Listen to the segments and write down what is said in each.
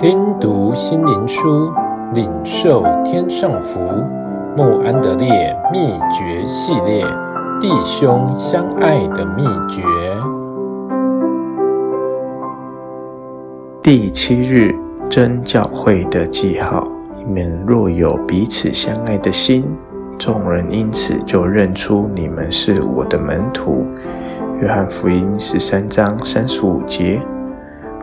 听读心灵书，领受天上福。慕安德烈秘诀系列：弟兄相爱的秘诀。第七日，真教会的记号。你们若有彼此相爱的心，众人因此就认出你们是我的门徒。约翰福音十三章三十五节。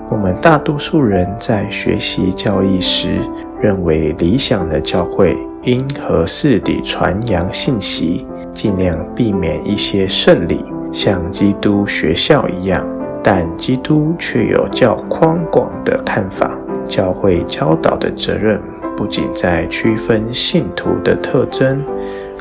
我们大多数人在学习教义时，认为理想的教会应合适地传扬信息，尽量避免一些圣礼，像基督学校一样。但基督却有较宽广的看法。教会教导的责任不仅在区分信徒的特征，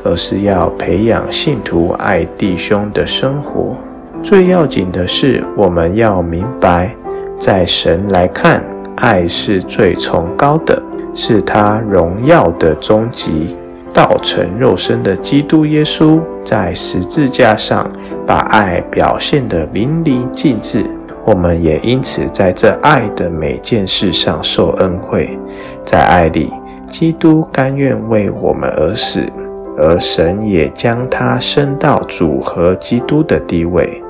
而是要培养信徒爱弟兄的生活。最要紧的是，我们要明白。在神来看，爱是最崇高的，是他荣耀的终极。道成肉身的基督耶稣在十字架上把爱表现得淋漓尽致，我们也因此在这爱的每件事上受恩惠。在爱里，基督甘愿为我们而死，而神也将他升到主和基督的地位。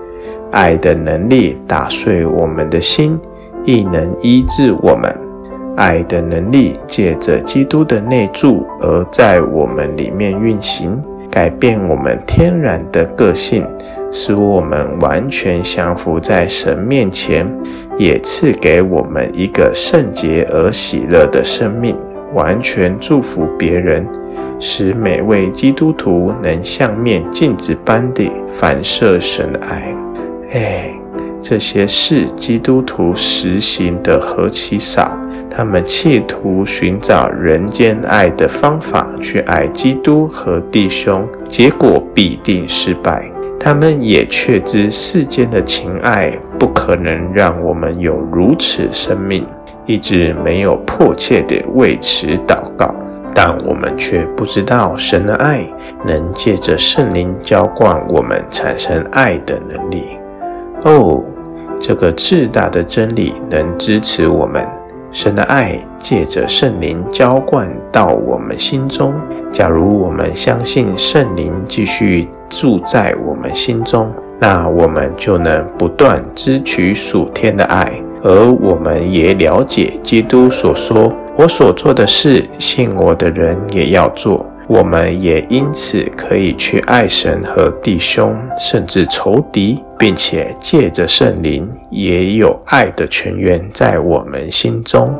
爱的能力打碎我们的心，亦能医治我们。爱的能力借着基督的内住而在我们里面运行，改变我们天然的个性，使我们完全降服在神面前，也赐给我们一个圣洁而喜乐的生命，完全祝福别人，使每位基督徒能像面镜子般地反射神的爱。哎，这些事基督徒实行的何其少！他们企图寻找人间爱的方法去爱基督和弟兄，结果必定失败。他们也确知世间的情爱不可能让我们有如此生命，一直没有迫切地为此祷告。但我们却不知道神的爱能借着圣灵浇灌我们，产生爱的能力。哦，这个至大的真理能支持我们。神的爱借着圣灵浇灌到我们心中。假如我们相信圣灵继续住在我们心中，那我们就能不断支取属天的爱。而我们也了解基督所说：“我所做的事，信我的人也要做。”我们也因此可以去爱神和弟兄，甚至仇敌，并且借着圣灵也有爱的泉源在我们心中。